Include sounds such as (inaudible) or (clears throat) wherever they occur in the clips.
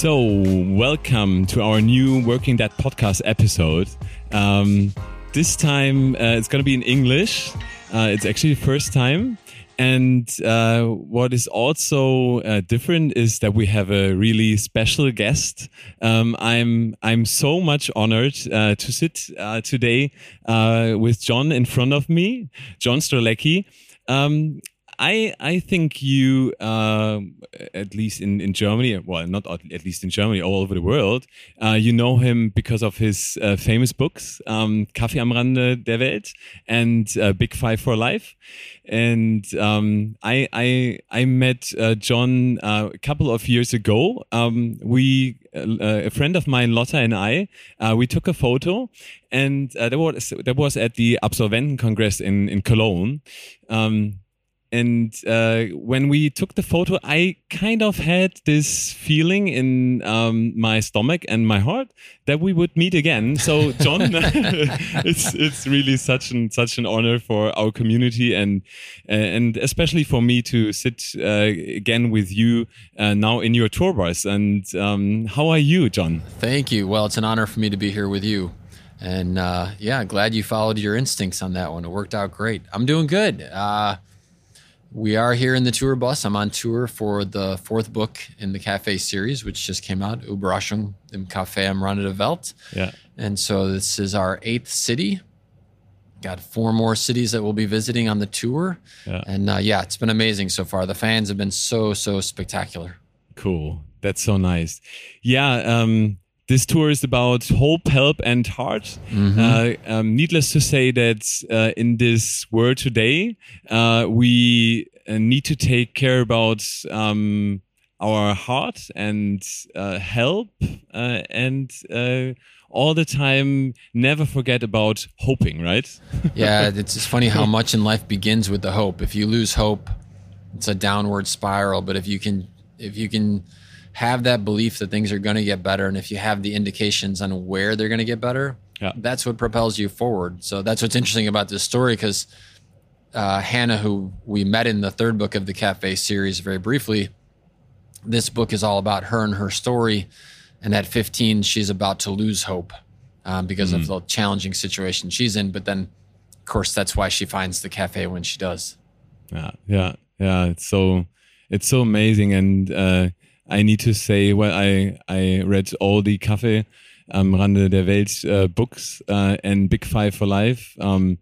So, welcome to our new Working Dad podcast episode. Um, this time uh, it's going to be in English. Uh, it's actually the first time. And uh, what is also uh, different is that we have a really special guest. Um, I'm I'm so much honored uh, to sit uh, today with John in front of me, John Strelecky. Um, I I think you uh, at least in in Germany, well, not at least in Germany, all over the world, uh, you know him because of his uh, famous books, um, Café am Rande der Welt and uh, Big Five for Life. And um, I I I met uh, John uh, a couple of years ago. Um, we a friend of mine, Lotta, and I, we took a photo, and that was that was at the Absolventen Congress in in Cologne. Um, and uh, when we took the photo, I kind of had this feeling in um, my stomach and my heart that we would meet again. So, John, (laughs) (laughs) it's it's really such an such an honor for our community and uh, and especially for me to sit uh, again with you uh, now in your tour bus. And um, how are you, John? Thank you. Well, it's an honor for me to be here with you. And uh, yeah, glad you followed your instincts on that one. It worked out great. I'm doing good uh, we are here in the tour bus. I'm on tour for the fourth book in the cafe series, which just came out, Überraschung im Café am Rande der Welt. Yeah. And so this is our eighth city. Got four more cities that we'll be visiting on the tour. Yeah. And uh, yeah, it's been amazing so far. The fans have been so, so spectacular. Cool. That's so nice. Yeah. Um, this tour is about hope, help, and heart. Mm-hmm. Uh, um, needless to say that uh, in this world today, uh, we need to take care about um, our heart and uh, help uh, and all the time never forget about hoping, right? yeah, (laughs) it's just funny how much in life begins with the hope. If you lose hope, it's a downward spiral. But if you can, if you can have that belief that things are going to get better and if you have the indications on where they're going to get better yeah. that's what propels you forward so that's what's interesting about this story because uh, hannah who we met in the third book of the cafe series very briefly this book is all about her and her story and at 15 she's about to lose hope um, because mm. of the challenging situation she's in but then of course that's why she finds the cafe when she does yeah yeah yeah it's so it's so amazing and uh, I need to say, well, I I read all the Café am Rande der Welt uh, books uh, and Big Five for Life, um,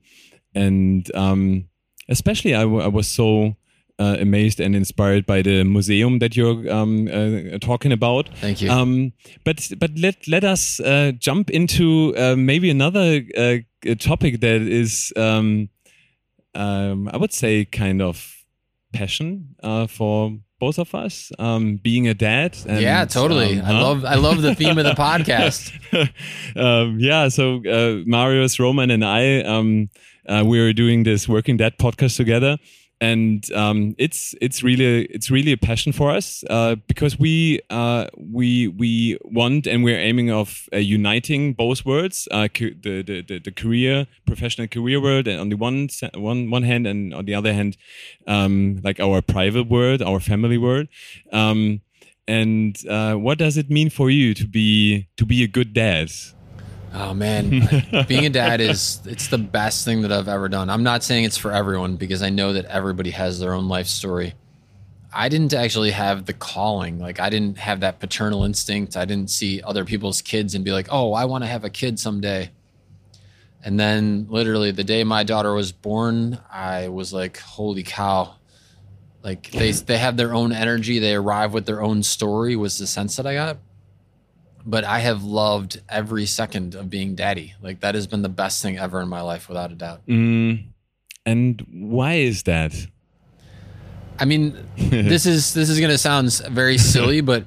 and um, especially I, I was so uh, amazed and inspired by the museum that you're um, uh, talking about. Thank you. Um, but but let let us uh, jump into uh, maybe another uh, topic that is um, um, I would say kind of passion uh, for both of us um, being a dad and, yeah totally. um, i huh? love i love the theme of the (laughs) podcast. (laughs) Um, yeah so uh, marius roman and i um, uh, we were doing this working dad podcast together and um, it's it's really it's really a passion for us uh, because we uh, we we want and we're aiming of uh, uniting both worlds uh, the, the, the the career professional career world and on the one one one hand and on the other hand um, like our private world our family world. Um, and uh, what does it mean for you to be to be a good dad Oh man, (laughs) being a dad is it's the best thing that I've ever done. I'm not saying it's for everyone because I know that everybody has their own life story. I didn't actually have the calling. Like I didn't have that paternal instinct. I didn't see other people's kids and be like, "Oh, I want to have a kid someday." And then literally the day my daughter was born, I was like, "Holy cow." Like they they have their own energy, they arrive with their own story was the sense that I got but I have loved every second of being daddy. Like that has been the best thing ever in my life, without a doubt. Mm, and why is that? I mean, (laughs) this is this is going to sound very (laughs) silly, but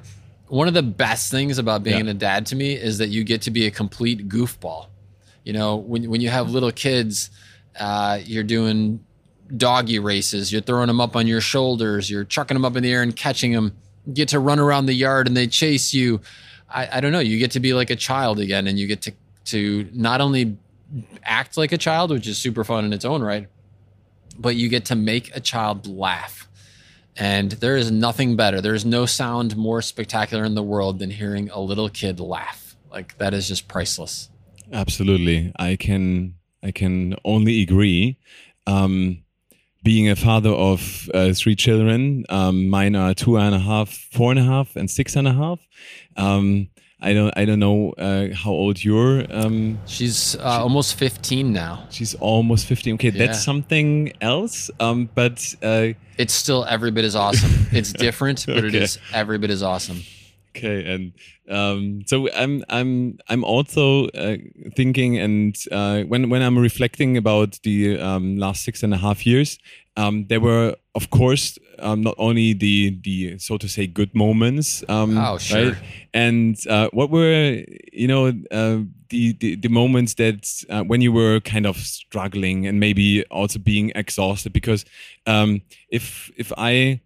one of the best things about being Yeah. a dad to me is that you get to be a complete goofball. You know, when when you have little kids, uh, you're doing doggy races. You're throwing them up on your shoulders. You're chucking them up in the air and catching them. You get to run around the yard and they chase you. I, I don't know. You get to be like a child again, and you get to to not only act like a child, which is super fun in its own right, but you get to make a child laugh. And there is nothing better. There's no sound more spectacular in the world than hearing a little kid laugh. Like that is just priceless. Absolutely, I can I can only agree. Um, being a father of uh, three children, um, mine are two and a half, four and a half, and six and a half. Um, I don't I don't know uh, how old you're. Um, She's uh, almost 15 now. she's almost fifteen. Okay, Yeah. that's something else. Um, but uh, It's still every bit as awesome. It's (laughs) different, but it Okay. is every bit as awesome. Okay, and um, so I'm I'm I'm also uh, thinking, and uh, when when I'm reflecting about the um, last six and a half years, um, there were of course um, not only the the so to say good moments, um, Oh, sure. right? and uh, what were you know uh, the, the the moments that uh, when you were kind of struggling and maybe also being exhausted because um, if if I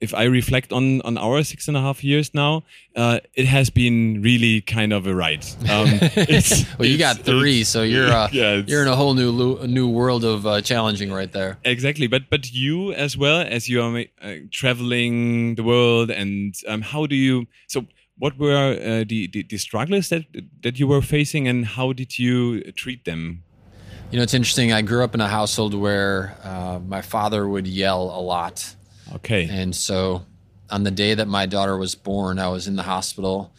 if I reflect on on our six and a half years now, uh, it has been really kind of a ride. Um, (laughs) Well, you got three, so you're uh, (laughs) yeah, you're in a whole new new world of uh, challenging right there. exactly. But but you as well as you are uh, traveling the world, and um, how do you? So what were uh, the, the the struggles that that you were facing, and how did you treat them? You know, it's interesting. I grew up in a household where uh, my father would yell a lot. Okay. And so on the day that my daughter was born, I was in the hospital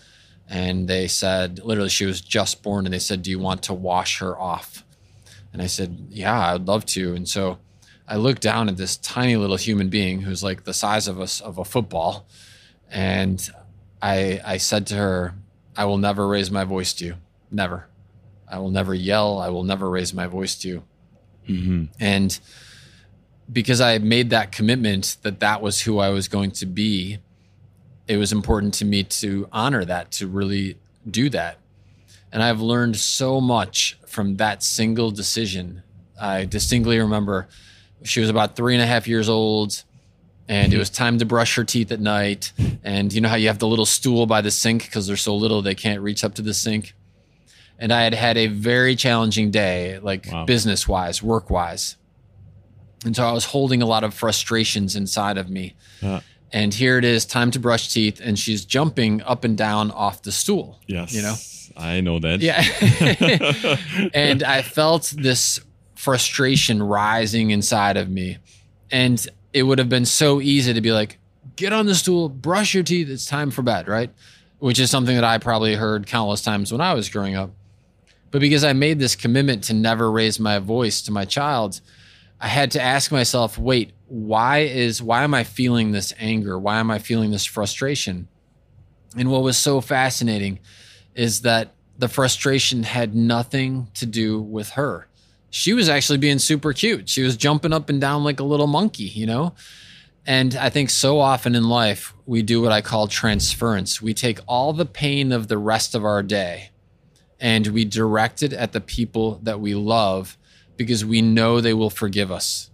and they said, literally, she was just born. And they said, Do you want to wash her off? And I said, Yeah, I'd love to. And so I looked down at this tiny little human being who's like the size of us of a football. And I, I said to her, I will never raise my voice to you. Never. I will never yell. I will never raise my voice to you. Mm-hmm. And because I made that commitment that that was who I was going to be, it was important to me to honor that, to really do that. And I've learned so much from that single decision. I distinctly remember she was about three and a half years old, and it was time to brush her teeth at night. And you know how you have the little stool by the sink because they're so little they can't reach up to the sink. And I had had a very challenging day, like Wow. business wise, work wise. And so I was holding a lot of frustrations inside of me. Uh, And here it is, time to brush teeth, and she's jumping up and down off the stool. yes. You know? I know that. Yeah. (laughs) and I felt this frustration rising inside of me. And it would have been so easy to be like, get on the stool, brush your teeth, it's time for bed, right? Which is something that I probably heard countless times when I was growing up. But because I made this commitment to never raise my voice to my child, I had to ask myself, wait, why is why am I feeling this anger? Why am I feeling this frustration? And what was so fascinating is that the frustration had nothing to do with her. She was actually being super cute. She was jumping up and down like a little monkey, you know? And I think so often in life, we do what I call transference. We take all the pain of the rest of our day and we direct it at the people that we love because we know they will forgive us.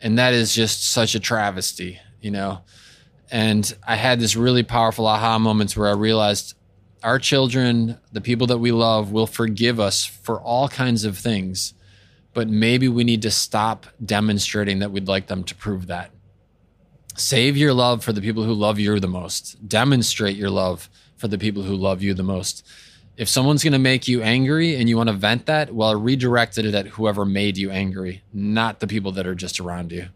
And that is just such a travesty, you know? And I had this really powerful aha moments where I realized our children, the people that we love, will forgive us for all kinds of things. But maybe we need to stop demonstrating that we'd like them to prove that. Save your love for the people who love you the most. Demonstrate your love for the people who love you the most. If someone's going to make you angry and you want to vent that, well, redirect it at whoever made you angry, not the people that are just around you.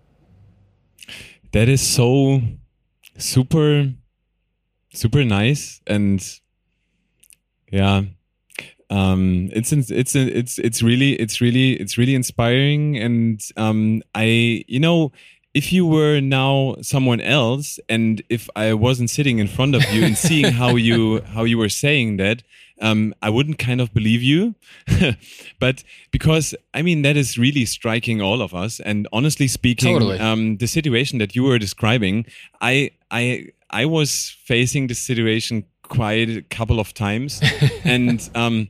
that is so super super nice and yeah um it's it's it's it's really it's really it's really inspiring and um i you know if you were now someone else and if i wasn't sitting in front of you and seeing how you (laughs) how you were saying that um, I wouldn't kind of believe you, (laughs) but because I mean that is really striking all of us. And honestly speaking, Totally. um, the situation that you were describing, I I I was facing this situation quite a couple of times, (laughs) and um,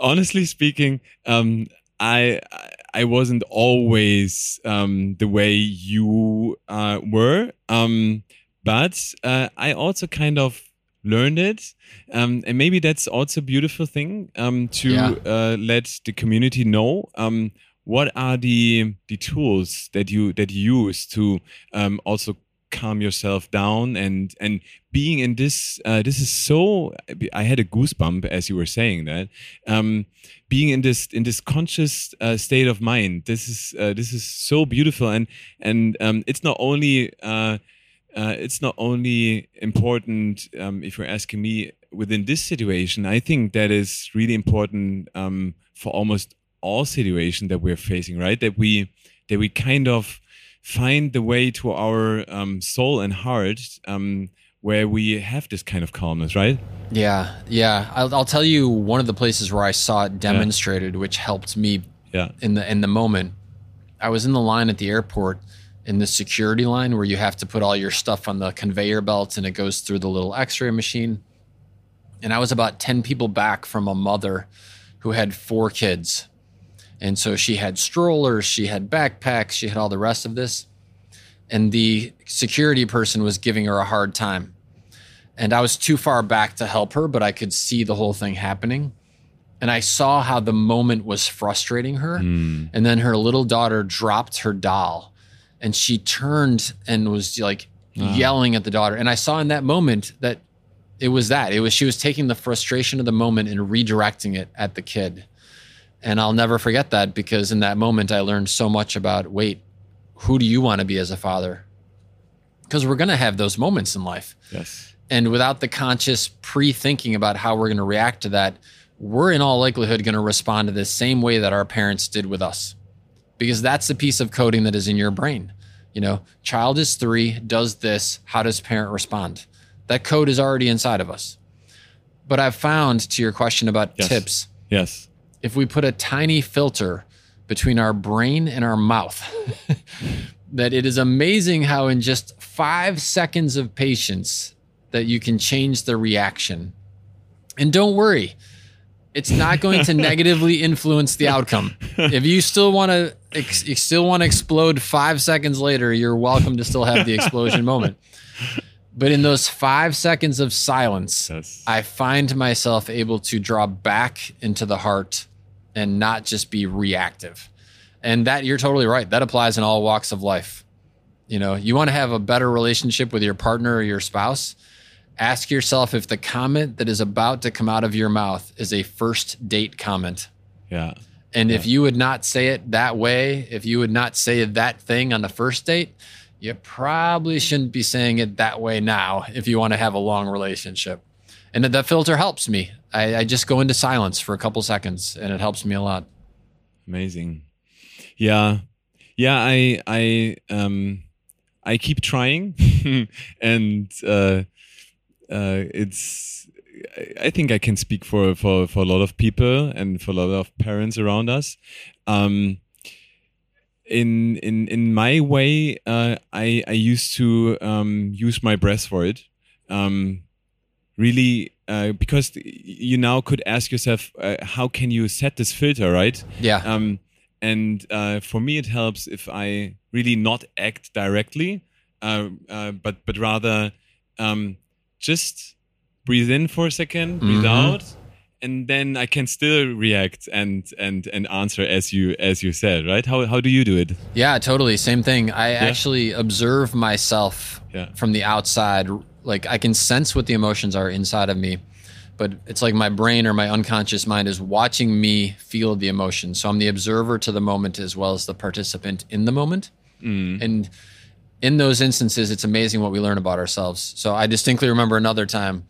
honestly speaking, um, I I wasn't always um, the way you uh, were, um, but uh, I also kind of learned it, um, and maybe that's also a beautiful thing um, to Yeah. uh, let the community know. Um, what are the the tools that you that you use to um, also calm yourself down and and being in this uh, this is so I had a goosebump as you were saying that um, being in this in this conscious uh, state of mind. This is uh, this is so beautiful and and um, it's not only uh, uh, it's not only important um, if you're asking me within this situation. I think that is really important um, for almost all situations that we're facing right? That we that we kind of find the way to our um, soul and heart um, where we have this kind of calmness right Yeah, yeah. I'll, I'll tell you one of the places where I saw it demonstrated, which helped me yeah in the in the moment. I was in the line at the airport in the security line where you have to put all your stuff on the conveyor belt and it goes through the little X-ray machine. And I was about ten people back from a mother who had four kids, and so she had strollers, she had backpacks, she had all the rest of this, and the security person was giving her a hard time and I was too far back to help her, but I could see the whole thing happening. And I saw how the moment was frustrating her. Hmm. And then her little daughter dropped her doll and she turned and was like ah. yelling at the daughter. And I saw in that moment that it was that. It was she was taking the frustration of the moment and redirecting it at the kid. And I'll never forget that because in that moment I learned so much about wait, who do you want to be as a father? Because we're going to have those moments in life. Yes. And without the conscious pre-thinking about how we're going to react to that we're in all likelihood going to respond to the same way that our parents did with us. Because that's the piece of coding that is in your brain. You know child is 3 does this how does parent respond? That code is already inside of us. But i've found to your question about Yes. tips yes if we put a tiny filter between our brain and our mouth, (laughs) that it is amazing how in just five seconds of patience that you can change the reaction. And don't worry, it's not going to (laughs) negatively influence the outcome. If you still want to, ex- you still want to explode five seconds later, you're welcome to still have the explosion (laughs) moment. But in those five seconds of silence, yes I find myself able to draw back into the heart and not just be reactive. And that you're totally right. That applies in all walks of life. You know, you want to have a better relationship with your partner or your spouse. Ask yourself if the comment that is about to come out of your mouth is a first date comment. yeah And if you would not say it that way, if you would not say that thing on the first date, you probably shouldn't be saying it that way now if you want to have a long relationship. And that- that filter helps me. I, I just go into silence for a couple seconds and it helps me a lot. amazing. Yeah. Yeah i i um i keep trying (laughs) and uh uh it's I- think i can speak for for for a lot of people and for a lot of parents around us. Um in in in my way uh i i used to um use my breath for it um really uh, because you now could ask yourself uh, how can you set this filter right Yeah. um, and uh, for me, it helps if I really not act directly, uh, uh, but but rather um, just breathe in for a 2nd breathe Mhm. out, and then I can still react and and and answer as you as you said, right? How how do you do it? Yeah, totally. Same thing. I actually observe myself Yeah. from the outside. Like I can sense what the emotions are inside of me, but it's like my brain or my unconscious mind is watching me feel the emotion. So I'm the observer to the moment as well as the participant in the moment. And in those instances, it's amazing what we learn about ourselves. So I distinctly remember another time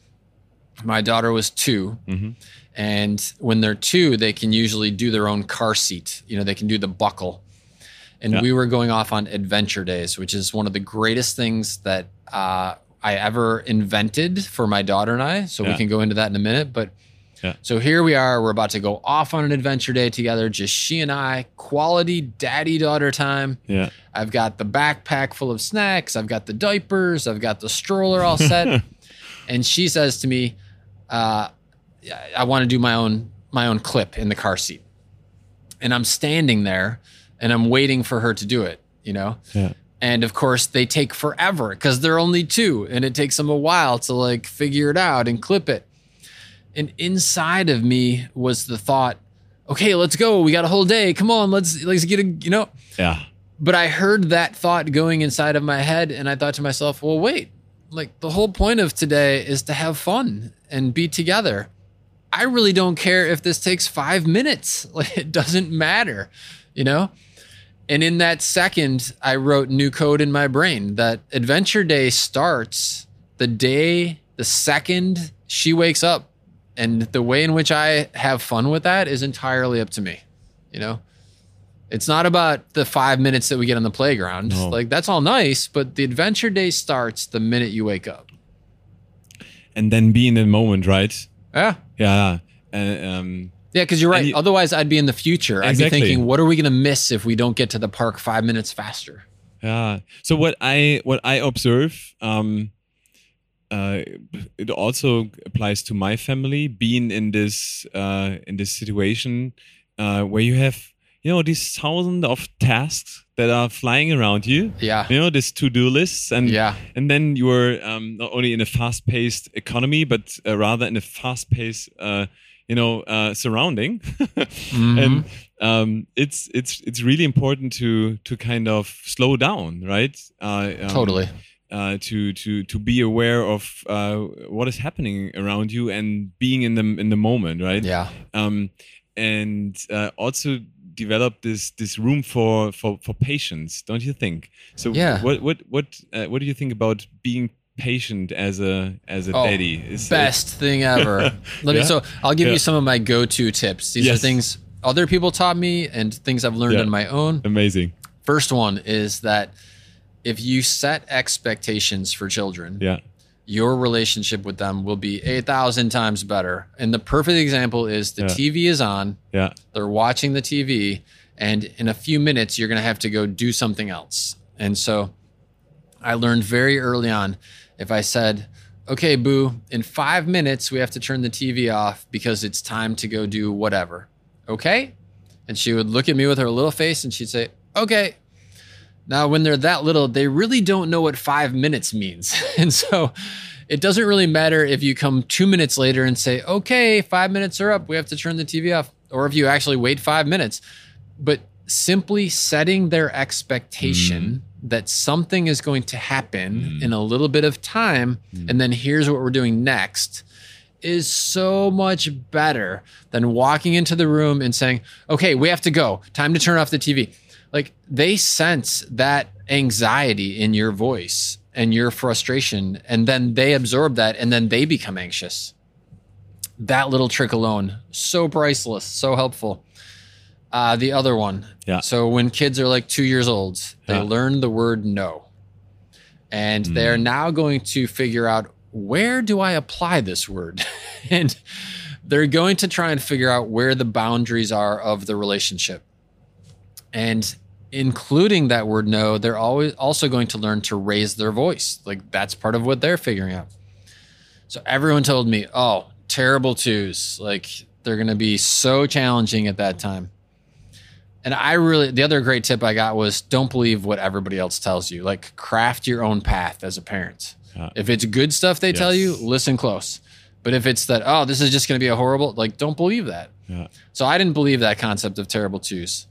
my daughter was 2 and when they're two, they can usually do their own car seat. You know, they can do the buckle. And Yeah. we were going off on adventure days, which is one of the greatest things that uh, I ever invented for my daughter and I. So we can go into that in a minute. But Yeah. So here we are. We're about to go off on an adventure day together, just she and I, quality daddy daughter time. Yeah. I've got the backpack full of snacks. I've got the diapers. I've got the stroller all set. (laughs) and she says to me, uh, I want to do my own my own clip in the car seat. And I'm standing there and I'm waiting for her to do it, you know? Yeah. And of course, they take forever because they're only two and it takes them a while to like figure it out and clip it. And inside of me was the thought, okay, let's go. We got a whole day. Come on, let's let's get a, you know. Yeah. But I heard that thought going inside of my head and I thought to myself, well, wait, like the whole point of today is to have fun and be together. I really don't care if this takes five minutes. (laughs) Like it doesn't matter, you know? And in that second, I wrote new code in my brain that adventure day starts the day, the second she wakes up. And the way in which I have fun with that is entirely up to me, you know? It's not about the five minutes that we get on the playground. No. Like that's all nice, but the adventure day starts the minute you wake up. And then be in the moment, right? Yeah. Yeah. And, um, Yeah, because you're right. you- Otherwise, I'd be in the future. I'd be thinking, what are we going to miss if we don't get to the park five minutes faster? Yeah. So what I what I observe, um, uh, it also applies to my family. Being in this uh, in this situation uh, where you have you know these thousands of tasks that are flying around you. Yeah. You know, these to do lists, and Yeah. and then you're um, not only in a fast paced economy, but uh, rather in a fast paced. You know, uh, surrounding, (laughs) Mm-hmm. and um, it's it's it's really important to to kind of slow down, right? Uh, um, Totally. Uh, to to to be aware of uh, what is happening around you and being in the in the moment, right? Yeah. Um, and uh, also develop this this room for for for patience, don't you think? So Yeah. what what what uh, what do you think about being patient as a as a Oh, daddy? Is it- Best thing ever. (laughs) Let me. So I'll give Yeah. you some of my go-to tips. These are things other people taught me and things I've learned Yeah. on my own. amazing? First one is that if you set expectations for children, Yeah. your relationship with them will be a thousand times better. And the perfect example is the Yeah. TV is on. Yeah. they're watching the TV, and in a few minutes, you're going to have to go do something else. And so I learned very early on if I said, okay, boo, in five minutes, we have to turn the TV off because it's time to go do whatever. Okay? And she would look at me with her little face and she'd say, okay. Now, when they're that little, they really don't know what five minutes means. (laughs) and so it doesn't really matter if you come two minutes later and say, okay, five minutes are up. We have to turn the TV off. Or if you actually wait five minutes. But simply setting their expectation mm-hmm. That something is going to happen mm. in a little bit of time, mm. and then here's what we're doing next is so much better than walking into the room and saying, okay, we have to go. Time to turn off the TV. Like they sense that anxiety in your voice and your frustration, and then they absorb that and then they become anxious. That little trick alone, so priceless, so helpful. Uh, the other one. Yeah. So when kids are like two years old, they Yeah. learn the word no. And they're now going to figure out where do I apply this word? (laughs) and they're going to try and figure out where the boundaries are of the relationship. And including that word no, they're always also going to learn to raise their voice. Like that's part of what they're figuring out. So everyone told me, oh, terrible twos. Like they're going to be so challenging at that time. And I really, the other great tip I got was don't believe what everybody else tells you. Like craft your own path as a parent. Yeah. If it's good stuff they tell you, listen close. But if it's that, oh, this is just going to be a horrible, like, don't believe that. Yeah. So I didn't believe that concept of terrible twos.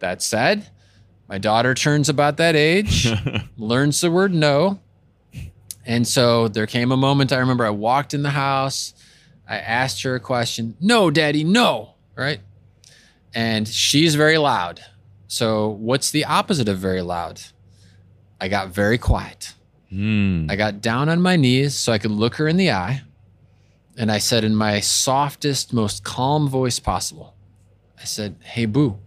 That said, my daughter turns about that age, (laughs) learns the word no. And so there came a moment I remember I walked in the house. I asked her a question. No, daddy, no. Right. And she's very loud. So what's the opposite of very loud? I got very quiet. Mm. I got down on my knees so I could look her in the eye. And I said, in my softest, most calm voice possible, I said, Hey, boo.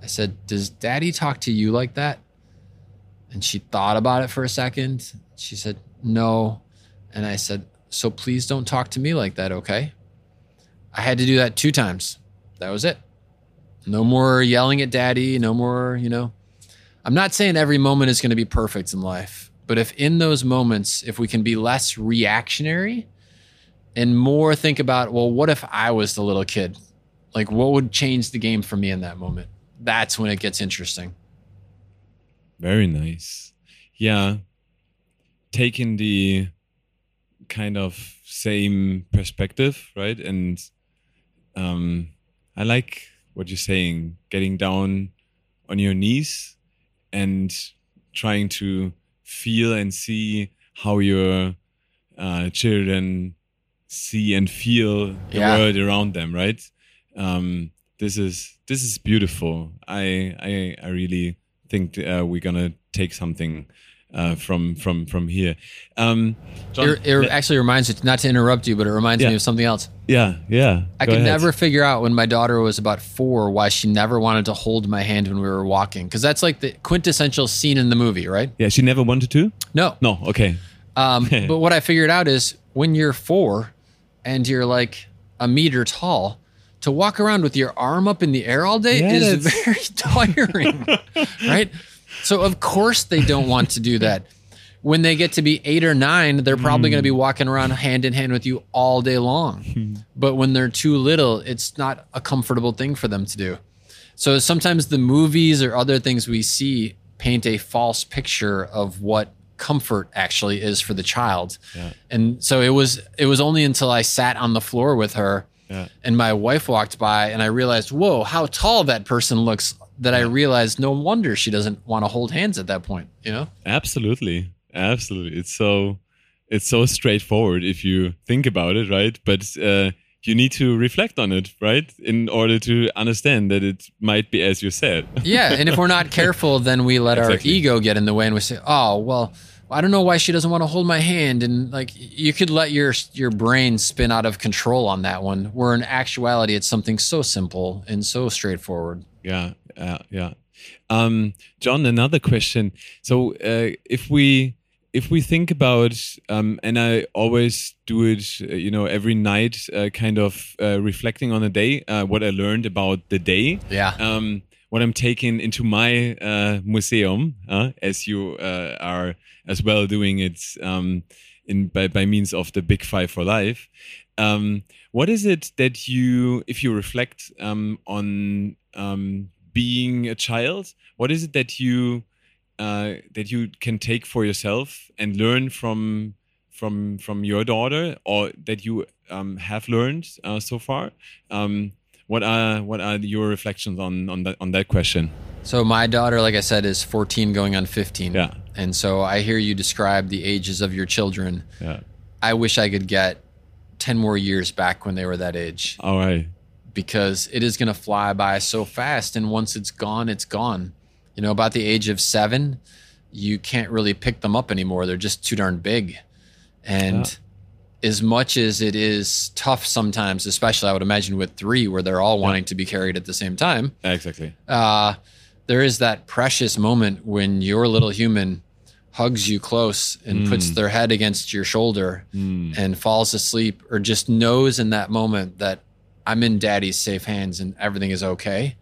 I said, Does daddy talk to you like that? And she thought about it for a second. She said, No. And I said, So please don't talk to me like that, okay? I had to do that two times. That was it. No more yelling at daddy. No more, you know. I'm not saying every moment is going to be perfect in life, but if in those moments, if we can be less reactionary and more think about, well, what if I was the little kid? Like, what would change the game for me in that moment? That's when it gets interesting. Very nice. Yeah. Taking the kind of same perspective, right? And um, I like what you're saying, getting down on your knees and trying to feel and see how your uh, children see and feel the Yeah. world around them, right? Um, this is this is beautiful. I I, I really think uh, we're gonna take something uh, from from from here. Um, John, It, it actually reminds me, not to interrupt you, but it reminds Yeah. me of something else. yeah, yeah. I could ahead. never figure out when my daughter was about four why she never wanted to hold my hand when we were walking. Because that's like the quintessential scene in the movie, right? Yeah, she never wanted to. No. No, okay. Um, (laughs) but what I figured out is when you're four and you're like a meter tall, to walk around with your arm up in the air all day Yeah, is that's- (laughs) very tiring, (laughs) right? So of course they don't want to do that. When they get to be eight or nine, they're probably going to be hmm. walking around hand in hand with you all day long. Hmm. but when they're too little, it's not a comfortable thing for them to do. So sometimes the movies or other things we see paint a false picture of what comfort actually is for the child. Yeah. And so it was it was only until I sat on the floor with her Yeah. and my wife walked by and I realized, "Whoa, how tall that person looks." That I realized no wonder she doesn't want to hold hands at that point, you know? Absolutely, absolutely. It's so it's so straightforward if you think about it, right? But uh, you need to reflect on it, right, in order to understand that it might be as you said. (laughs) Yeah, and if we're not careful, then we let Exactly. our ego get in the way, and we say, "Oh, well, I don't know why she doesn't want to hold my hand." And like, you could let your your brain spin out of control on that one. Where in actuality, it's something so simple and so straightforward. yeah, yeah, yeah. Um, John, another question. So, uh, if we if we think about, um, and I always do it, uh, you know, every night, uh, kind of uh, reflecting on the day, uh, what I learned about the day. Yeah. um, what I'm taking into my uh, museum, uh, as you uh, are as well doing it um, in by, by means of the Big Five for Life. Um, what is it that you, if you reflect um, on um, being a child, what is it that you uh, that you can take for yourself and learn from from from your daughter, or that you um, have learned uh, so far? Um, what are what are your reflections on on that on that question? So my daughter, like I said, is 14 going on 15. Yeah. And so I hear you describe the ages of your children. Yeah. I wish I could get 10 more years back when they were that age. All right. Because it is going to fly by so fast and once it's gone it's gone. You know about the age of seven you can't really pick them up anymore. They're just too darn big. And as much as it is tough sometimes especially i would imagine with three where they're all wanting to be carried at the same time Exactly. uh, there is that precious moment when your little human hugs you close and puts their head against your shoulder and falls asleep or just knows in that moment that I'm in daddy's safe hands and everything is okay.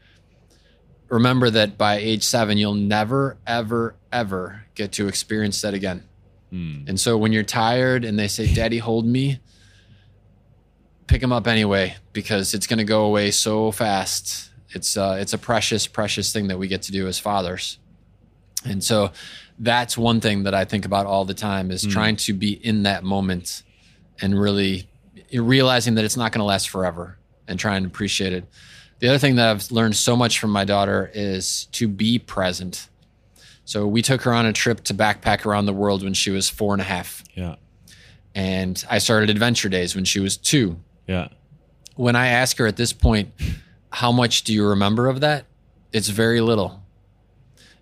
Remember that by age seven, you'll never, ever, ever get to experience that again. And so when you're tired and they say, Daddy, hold me, pick them up anyway because it's going to go away so fast. It's uh, it's a precious, precious thing that we get to do as fathers. And so that's one thing that I think about all the time is trying to be in that moment and really realizing that it's not going to last forever and try and appreciate it. The other thing that I've learned so much from my daughter is to be present. So we took her on a trip to backpack around the world when she was four and a half. Yeah. And I started Adventure Days when she was two. Yeah. When I ask her at this point, how much do you remember of that? It's very little.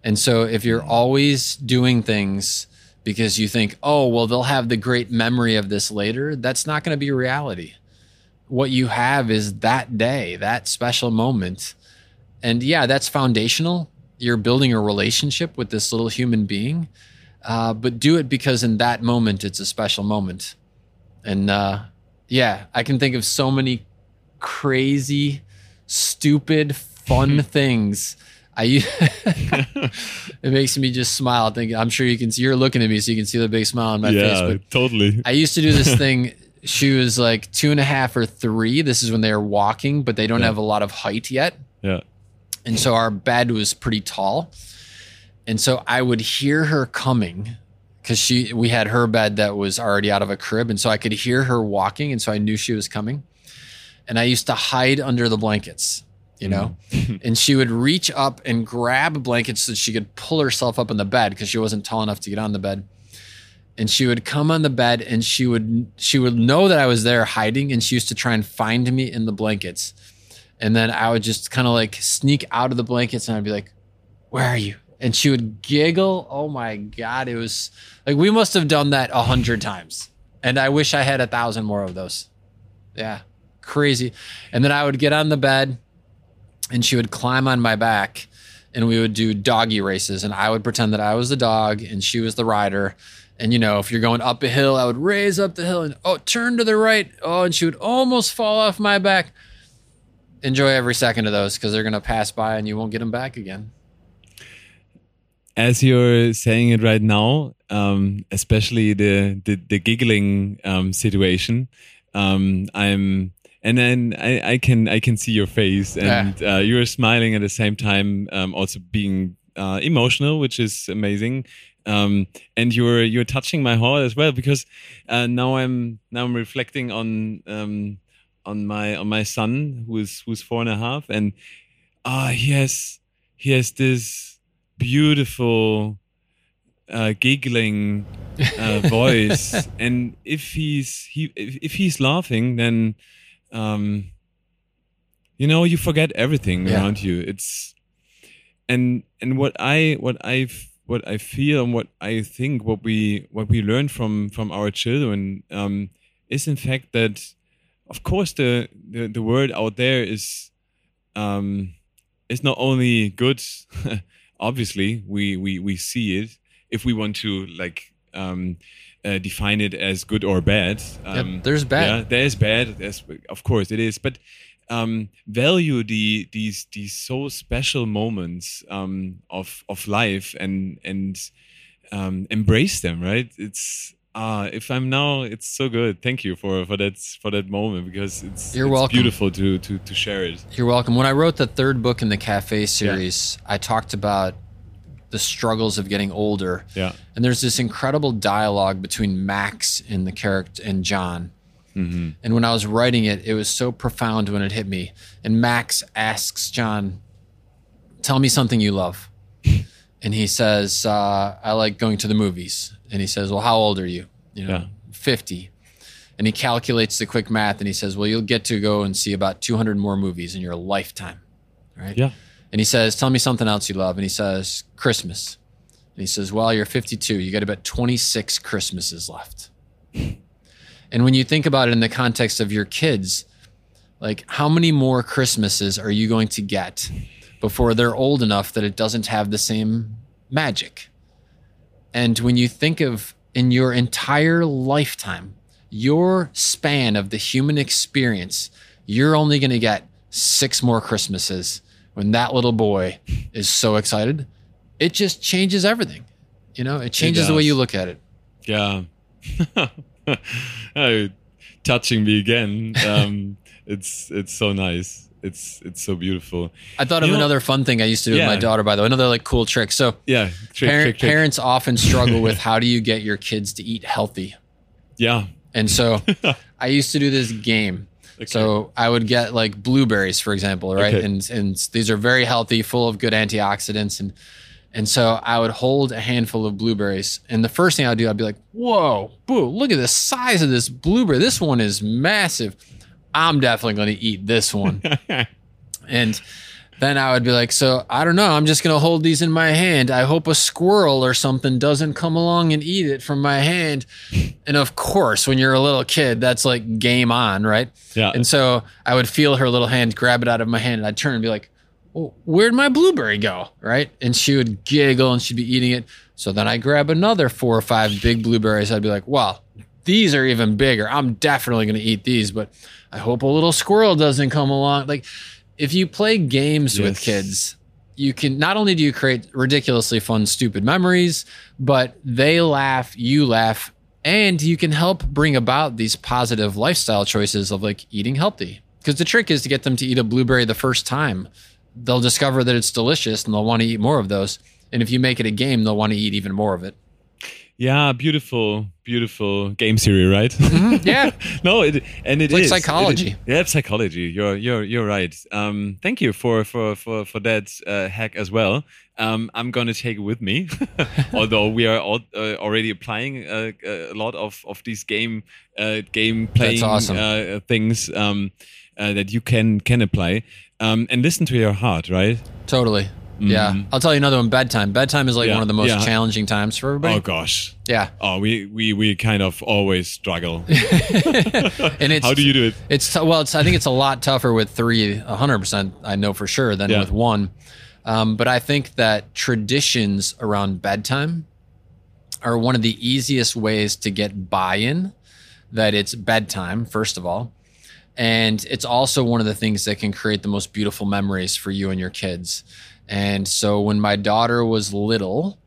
And so if you're always doing things because you think, oh, well, they'll have the great memory of this later, that's not going to be reality. What you have is that day, that special moment. And yeah, that's foundational. You're building a relationship with this little human being, uh, but do it because in that moment, it's a special moment. And uh, yeah, I can think of so many crazy, stupid, fun (laughs) things. I (laughs) it makes me just smile. Think I'm sure you can see. You're looking at me, so you can see the big smile on my face. yeah, But totally. I used to do this thing. She was like two and a half or three. This is when they were walking, but they don't Yeah. have a lot of height yet. yeah. And so our bed was pretty tall. And so I would hear her coming because she we had her bed that was already out of a crib. And so I could hear her walking. And so I knew she was coming. And I used to hide under the blankets, you know? Mm-hmm. (laughs) and she would reach up and grab blankets so she could pull herself up in the bed because she wasn't tall enough to get on the bed. And she would come on the bed and she would she would know that I was there hiding and she used to try and find me in the blankets. And then I would just kind of like sneak out of the blankets and I'd be like, Where are you? And she would giggle. Oh my God. It was like we must have done that a hundred times. And I wish I had a thousand more of those. Yeah. Crazy. And then I would get on the bed and she would climb on my back and we would do doggy races. And I would pretend that I was the dog and she was the rider. And you know, if you're going up a hill, I would raise up the hill and oh, turn to the right. Oh, and she would almost fall off my back enjoy every second of those because they're going to pass by and you won't get them back again. as you're saying it right now, um, especially the the, the giggling um, situation, um, I'm and then I, I can I can see your face and uh, you're smiling at the same time, um, also being uh, emotional, which is amazing. Um, and you're you're touching my heart as well because uh, now I'm now I'm reflecting on um, on my on my son who's who's four and a half and ah he has he has this beautiful uh, giggling uh, (laughs) voice and if he's he if, if he's laughing then um you know you forget everything Yeah. around you it's and and what i what i've what i feel and what i think what we what we learn from from our children um is in fact that of course the the, the word out there is um is not only good (laughs) obviously we we we see it if we want to like um uh, define it as good or bad um there's bad. yeah there is bad there's of course it is but um value the these these so special moments um of of life and and um embrace them right it's uh if i'm now it's so good thank you for for that for that moment because it's You're it's welcome. beautiful to to to share it You're welcome. When I wrote the third book in the cafe series, I talked about the struggles of getting older. yeah And there's this incredible dialogue between Max and the character and John. And when I was writing it, it was so profound when it hit me. And Max asks John, "Tell me something you love." (laughs) And he says, uh, "I like going to the movies." And he says, "Well, how old are you?" You know, Yeah. fifty. And he calculates the quick math, and he says, "Well, you'll get to go and see about two hundred more movies in your lifetime." Right? yeah And he says, Tell me something else you love. And he says, Christmas. And he says, Well, you're 52. You got about 26 Christmases left. (laughs) and when you think about it in the context of your kids, like how many more Christmases are you going to get before they're old enough that it doesn't have the same magic? And when you think of in your entire lifetime, your span of the human experience, you're only going to get six more Christmases when that little boy is so excited. It just changes everything. You know, it changes the way you look at it. Yeah. (laughs) (laughs) oh, touching me again. Um, (laughs) it's it's so nice. It's it's so beautiful. I thought of know- another fun thing I used to do with my daughter, by the way, another like cool trick. So, Yeah. Trick, parent, trick, trick. parents often struggle with (laughs) how do you get your kids to eat healthy? Yeah. And so I used to do this game. So I would get like blueberries, for example, right? Okay. And and these are very healthy, full of good antioxidants, and and so I would hold a handful of blueberries, and the first thing I'd do, I'd be like, "Whoa, boo! Look at the size of this blueberry. This one is massive. I'm definitely going to eat this one." (laughs) and then I would be like, so I don't know. I'm just gonna hold these in my hand. I hope a squirrel or something doesn't come along and eat it from my hand. And of course, when you're a little kid, that's like game on, right? Yeah. And so I would feel her little hand grab it out of my hand, and I'd turn and be like, well, "Where'd my blueberry go?" Right? And she would giggle and she'd be eating it. So then I grab another four or five big blueberries. I'd be like, "Well, these are even bigger. I'm definitely going to eat these, but I hope a little squirrel doesn't come along. Like, if you play games with kids, you can not only do you create ridiculously fun, stupid memories, but they laugh, you laugh, and you can help bring about these positive lifestyle choices of like eating healthy. Because the trick is to get them to eat a blueberry the first time. They'll discover that it's delicious and they'll want to eat more of those. And if you make it a game, they'll want to eat even more of it. Yeah, beautiful, beautiful game theory, right? (laughs) Yeah. (laughs) no, it and it like is. psychology. It- yeah, psychology. You're you're you're right. Um, thank you for for for for that uh, hack as well. Um, I'm gonna take it with me, (laughs) although we are all, uh, already applying uh, a lot of of these game uh, game playing awesome. uh, things um, uh, that you can can apply. Um, and listen to your heart, right? Totally. Yeah. I'll tell you another one bedtime. Bedtime is like Mm-hmm. Yeah, one of the most yeah. challenging times for everybody. Oh gosh. Yeah. Oh, we we we kind of always struggle. (laughs) And it's How do you do it? It's well, it's I think it's a lot tougher with three, hundred percent. I know for sure than Yeah. with one. Um, but I think that traditions around bedtime are one of the easiest ways to get buy-in. That it's bedtime, first of all, and it's also one of the things that can create the most beautiful memories for you and your kids. And so when my daughter was little,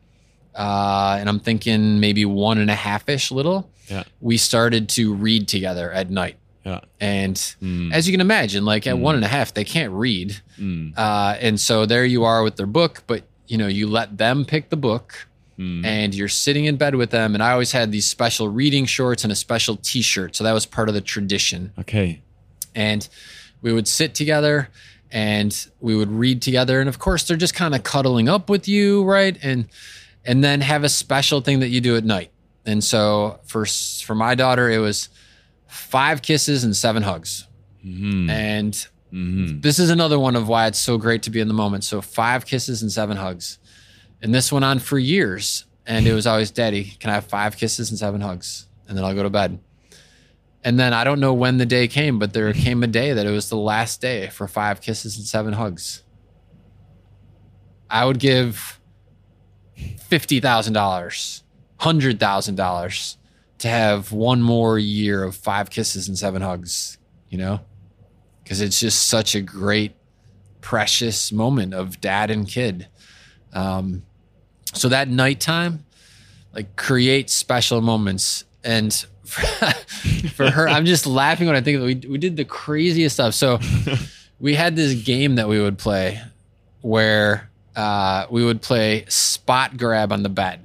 uh, and I'm thinking maybe one and a half ish little, Yeah. we started to read together at night. Yeah. And Mm. as you can imagine, like at one and a half, they can't read. Mm. Uh, and so there you are with their book, but you know, you let them pick the book Mm. and you're sitting in bed with them. And I always had these special reading shorts and a special t shirt. So that was part of the tradition. Okay. And we would sit together and we would read together. And of course, they're just kind of cuddling up with you, right? And and then have a special thing that you do at night. And so for for my daughter, it was five kisses and seven hugs. Mhm. And Mhm. this is another one of why it's so great to be in the moment. So five kisses and seven hugs. And this went on for years. And it was always, Daddy, can I have five kisses and seven hugs? And then I'll go to bed. And then I don't know when the day came, but there came a day that it was the last day for five kisses and seven hugs. I would give $50,000, $100,000 to have one more year of five kisses and seven hugs, you know? Because it's just such a great, precious moment of dad and kid. Um, so that nighttime, like create special moments. And for, (laughs) for her, I'm just laughing when I think of it. We, we did the craziest stuff. So (laughs) we had this game that we would play where uh, we would play spot grab on the bed.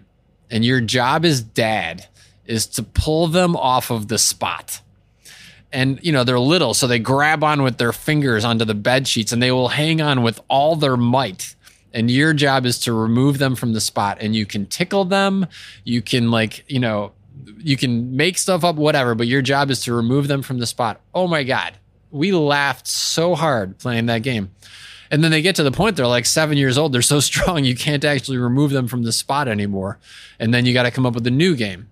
And your job as dad is to pull them off of the spot. And you know they're little, so they grab on with their fingers onto the bed sheets, and they will hang on with all their might. And your job is to remove them from the spot, and you can tickle them, you can like you know, you can make stuff up, whatever. But your job is to remove them from the spot. Oh my god, we laughed so hard playing that game. And then they get to the point they're like seven years old. They're so (laughs) strong you can't actually remove them from the spot anymore. And then you got to come up with a new game.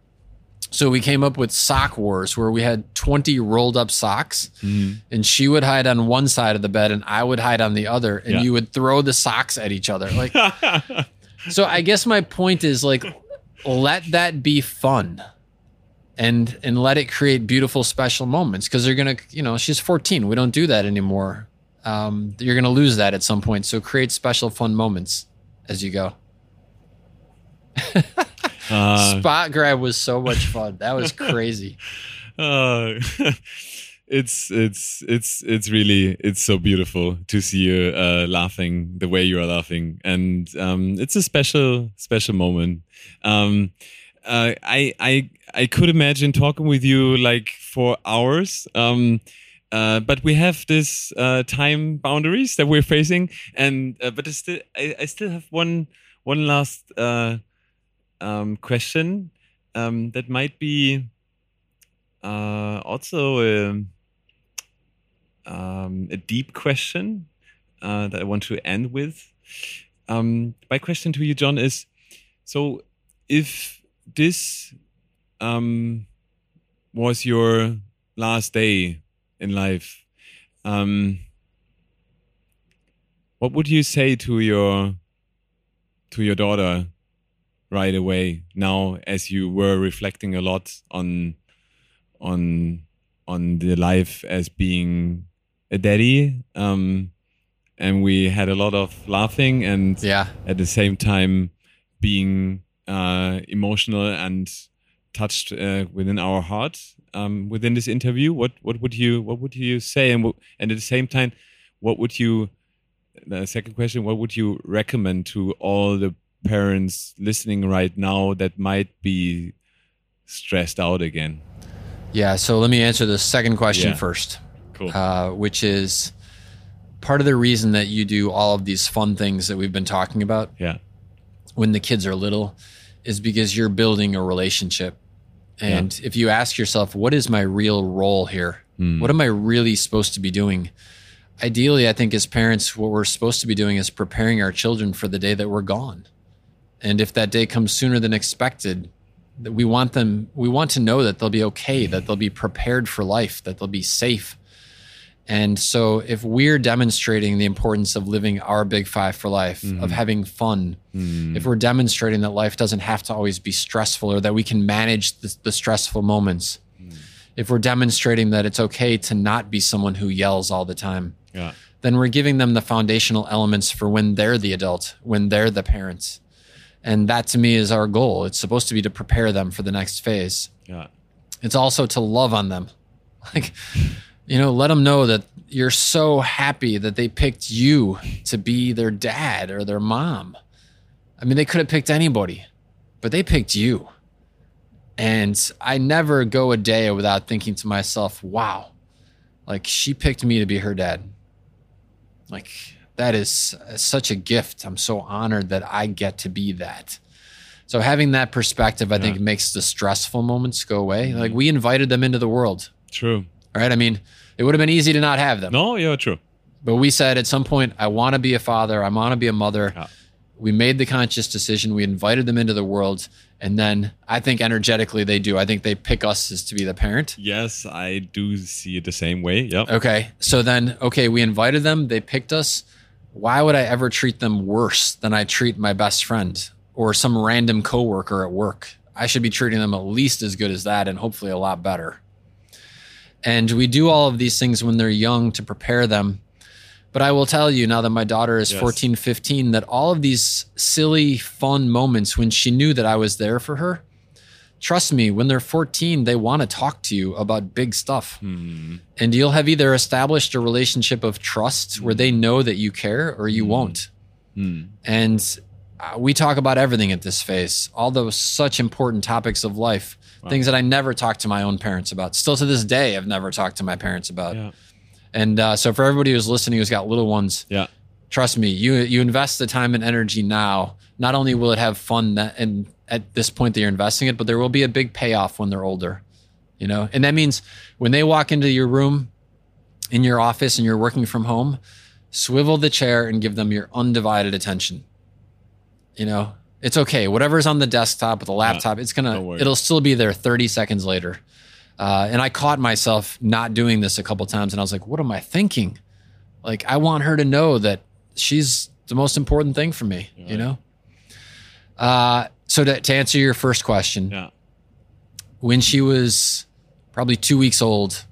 So we came up with sock wars where we had 20 rolled up socks mm-hmm. and she would hide on one side of the bed and I would hide on the other and Yeah. you would throw the socks at each other. Like (laughs) So I guess my point is like let that be fun. And and let it create beautiful special moments because they're going to, you know, she's 14. We don't do that anymore. Um, you're going to lose that at some point. So create special fun moments as you go. (laughs) Uh, Spot grab was so much fun. That was crazy. (laughs) uh, (laughs) it's it's it's it's really it's so beautiful to see you uh, laughing the way you are laughing, and um, it's a special special moment. Um, uh, I I I could imagine talking with you like for hours. Um, uh, but we have this uh, time boundaries that we're facing, and uh, but I still I, I still have one one last uh, um, question um, that might be uh, also a, um, a deep question uh, that I want to end with. Um, my question to you, John, is so if this um, was your last day in life, um, what would you say to your to your daughter right away now as you were reflecting a lot on on on the life as being a daddy. Um, and we had a lot of laughing and Yeah. at the same time being uh, emotional and touched uh, within our heart um, within this interview. What what would you what would you say and and at the same time, what would you? The second question: What would you recommend to all the parents listening right now that might be stressed out again? Yeah. So let me answer the second question Yeah. first, Cool. uh, which is part of the reason that you do all of these fun things that we've been talking about yeah. when the kids are little is because you're building a relationship. And if you ask yourself, what is my real role here? Hmm. What am I really supposed to be doing? Ideally, I think as parents, what we're supposed to be doing is preparing our children for the day that we're gone. And if that day comes sooner than expected, that we want them, we want to know that they'll be okay, that they'll be prepared for life, that they'll be safe. And so, if we're demonstrating the importance of living our big five for life, of mm-hmm. having fun, mm-hmm. if we're demonstrating that life doesn't have to always be stressful or that we can manage the, the stressful moments, mm. if we're demonstrating that it's okay to not be someone who yells all the time, Yeah. then we're giving them the foundational elements for when they're the adult, when they're the parents. And that to me is our goal. It's supposed to be to prepare them for the next phase. Yeah. It's also to love on them. (laughs) Like, you know, let them know that you're so happy that they picked you to be their dad or their mom. I mean, they could have picked anybody, but they picked you. And I never go a day without thinking to myself, wow, like she picked me to be her dad. Like, that is such a gift. I'm so honored that I get to be that. So having that perspective, I think, makes the stressful moments go away. Like mm-hmm. we invited them into the world, True. Right? I mean, it would have been easy to not have them, No. Yeah. True. but we said at some point, I want to be a father. I want to be a mother. Yeah. We made the conscious decision. We invited them into the world, and then I think energetically they do. I think they pick us as to be the parent. Yes, I do see it the same way. Yeah. Okay. So then, okay, we invited them. They picked us. Why would I ever treat them worse than I treat my best friend or some random coworker at work? I should be treating them at least as good as that and hopefully a lot better. And we do all of these things when they're young to prepare them. But I will tell you now that my daughter is Yes. 14, 15, that all of these silly, fun moments when she knew that I was there for her, trust me, when they're 14, they want to talk to you about big stuff. Hmm. And you'll have either established a relationship of trust hmm. where they know that you care or you hmm. won't. And uh, we talk about everything at this phase, all those such important topics of life, things that I never talked to my own parents about. Still to this day, I've never talked to my parents about. Yeah. And uh, so, for everybody who's listening who's got little ones, Yeah. trust me, you you invest the time and energy now. Not only will it have fun that, and at this point that you're investing it, but there will be a big payoff when they're older. You know, and that means when they walk into your room, in your office, and you're working from home, swivel the chair and give them your undivided attention. You know, it's okay. Whatever's on the desktop with the laptop, it's gonna it'll still be there 30 seconds later. Uh, and I caught myself not doing this a couple times, and I was like, "What am I thinking?" Like, I want her to know that she's the most important thing for me. You know. Uh, so to, to answer your first question, Yeah. when she was probably two weeks old,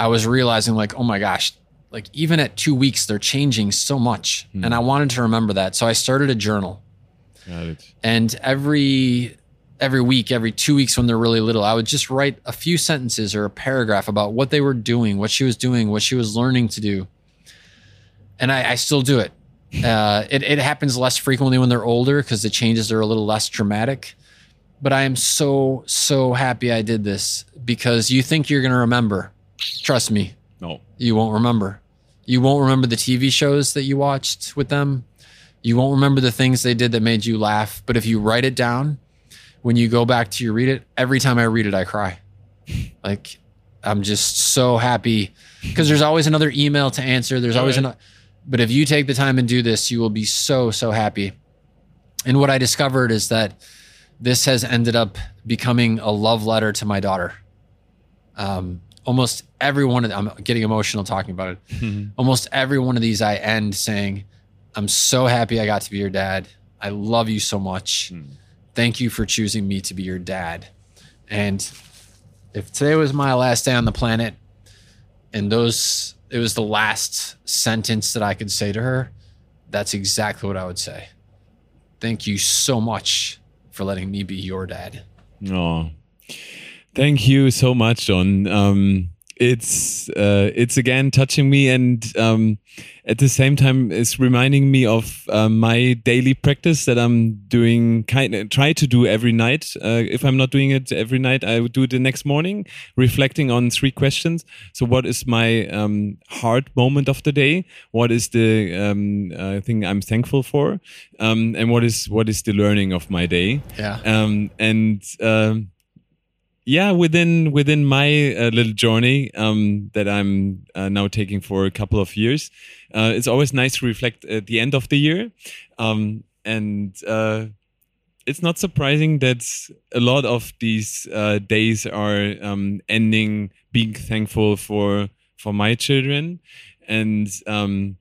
I was realizing like, oh my gosh, like even at two weeks, they're changing so much. And I wanted to remember that. So I started a journal. Got it. And every every week, every two weeks when they're really little, I would just write a few sentences or a paragraph about what they were doing, what she was doing, what she was learning to do. And I, I still do it. Uh, it. It happens less frequently when they're older because the changes are a little less dramatic. But I am so, so happy I did this because you think you're going to remember. Trust me, No. you won't remember. You won't remember the TV shows that you watched with them. You won't remember the things they did that made you laugh. But if you write it down, when you go back to you read it, every time I read it, I cry. Like I'm just so happy because there's always another email to answer. There's always right. another. But if you take the time and do this, you will be so so happy. And what I discovered is that this has ended up becoming a love letter to my daughter. Um, almost every one of I'm getting emotional talking about it. Almost every one of these I end saying, "I'm so happy I got to be your dad. I love you so much. Thank you for choosing me to be your dad." And if today was my last day on the planet and those it was the last sentence that I could say to her, that's exactly what I would say. Thank you so much for letting me be your dad. Oh, thank you so much, John. Um, it's uh, it's again touching me, and um, at the same time, it's reminding me of uh, my daily practice that I'm doing. Kind of try to do every night. Uh, if I'm not doing it every night, I would do it the next morning, reflecting on three questions. So, what is my um, hard moment of the day? What is the um, uh, thing I'm thankful for? Um, and what is what is the learning of my day? Yeah. Um, and um, yeah, within within my uh, little journey um, that I'm uh, now taking for a couple of years, uh, it's always nice to reflect at the end of the year, um, and uh, it's not surprising that a lot of these uh, days are um, ending being thankful for for my children, and um,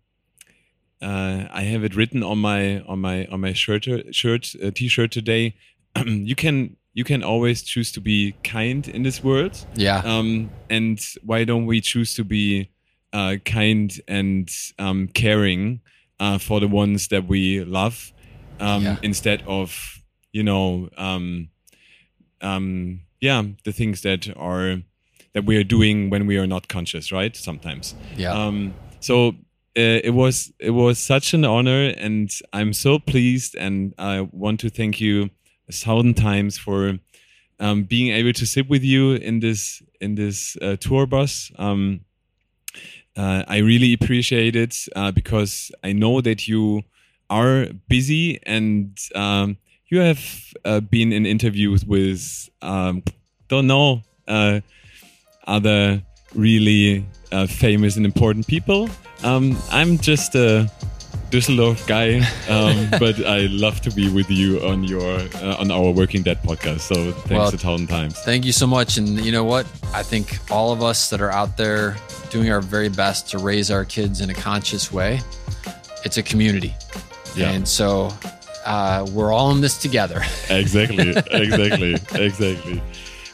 uh, I have it written on my on my on my shirt shirt t-shirt today. (clears throat) you can you can always choose to be kind in this world. Yeah. Um, and why don't we choose to be uh, kind and um, caring uh, for the ones that we love um, Yeah. instead of, you know, um, um, yeah, the things that are that we are doing when we are not conscious, right? Sometimes. Yeah. Um, so uh, it was it was such an honor, and I'm so pleased, and I want to thank you a thousand times for um, being able to sit with you in this in this uh, tour bus. Um, uh, I really appreciate it uh, because I know that you are busy and um, you have uh, been in interviews with um, don't know uh, other really uh, famous and important people. Um, I'm just a Düsseldorf guy, um, (laughs) but I love to be with you on your uh, on our Working Dad podcast. So thanks Well, a thousand times. Thank you so much. And you know what? I think all of us that are out there doing our very best to raise our kids in a conscious way, it's a community. Yeah. And so uh, we're all in this together. (laughs) exactly, exactly, exactly.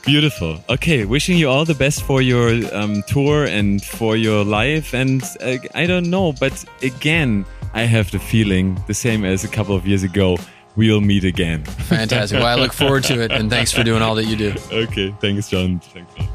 Beautiful. Okay, wishing you all the best for your um, tour and for your life. And uh, I don't know, but again, I have the feeling the same as a couple of years ago. We'll meet again. Fantastic. Well, I look forward to it. And thanks for doing all that you do. (laughs) Okay, thanks, John. Thanks, John.